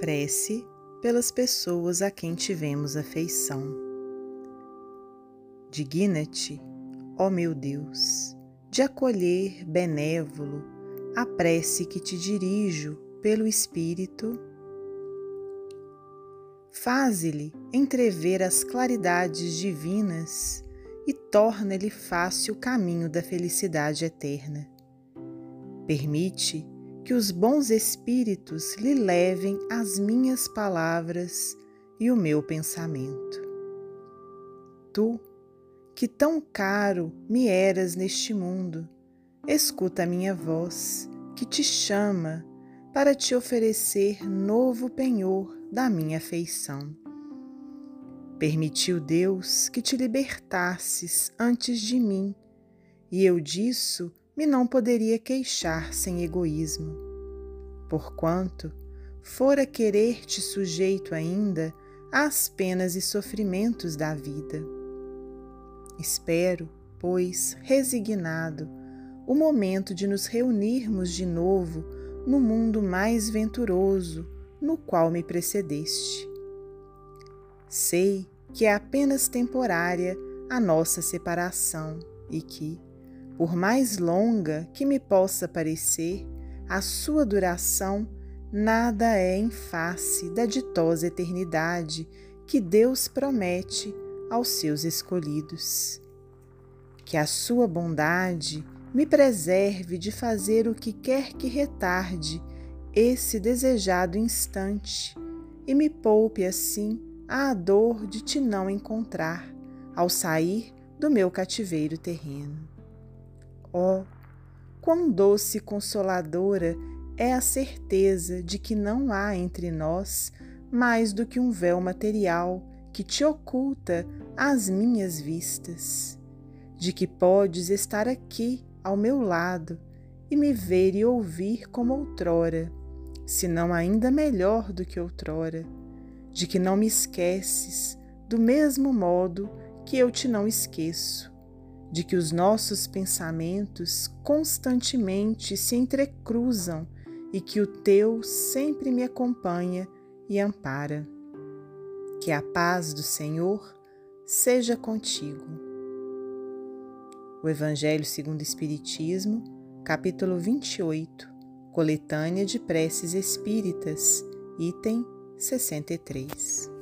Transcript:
Prece pelas pessoas a quem tivemos afeição. Digna-te, ó meu Deus, de acolher benévolo a prece que te dirijo pelo Espírito. Faze-lhe entrever as claridades divinas e torna-lhe fácil o caminho da felicidade eterna. Permite que os bons espíritos lhe levem as minhas palavras e o meu pensamento. Tu, que tão caro me eras neste mundo, escuta a minha voz que te chama para te oferecer novo penhor da minha afeição. Permitiu Deus que te libertasses antes de mim, e eu disso me não poderia queixar sem egoísmo. Porquanto fora querer-te sujeito ainda às penas e sofrimentos da vida. Espero, pois, resignado, o momento de nos reunirmos de novo no mundo mais venturoso no qual me precedeste. Sei que é apenas temporária a nossa separação e que, por mais longa que me possa parecer, a sua duração nada é em face da ditosa eternidade que Deus promete aos seus escolhidos. Que a sua bondade me preserve de fazer o que quer que retarde esse desejado instante e me poupe assim a dor de te não encontrar ao sair do meu cativeiro terreno. Oh, quão doce e consoladora é a certeza de que não há entre nós mais do que um véu material que te oculta às minhas vistas, de que podes estar aqui ao meu lado e me ver e ouvir como outrora, se não ainda melhor do que outrora, de que não me esqueces do mesmo modo que eu te não esqueço de que os nossos pensamentos constantemente se entrecruzam e que o teu sempre me acompanha e ampara. Que a paz do Senhor seja contigo. O Evangelho segundo o Espiritismo, capítulo 28, coletânea de preces espíritas, item 63.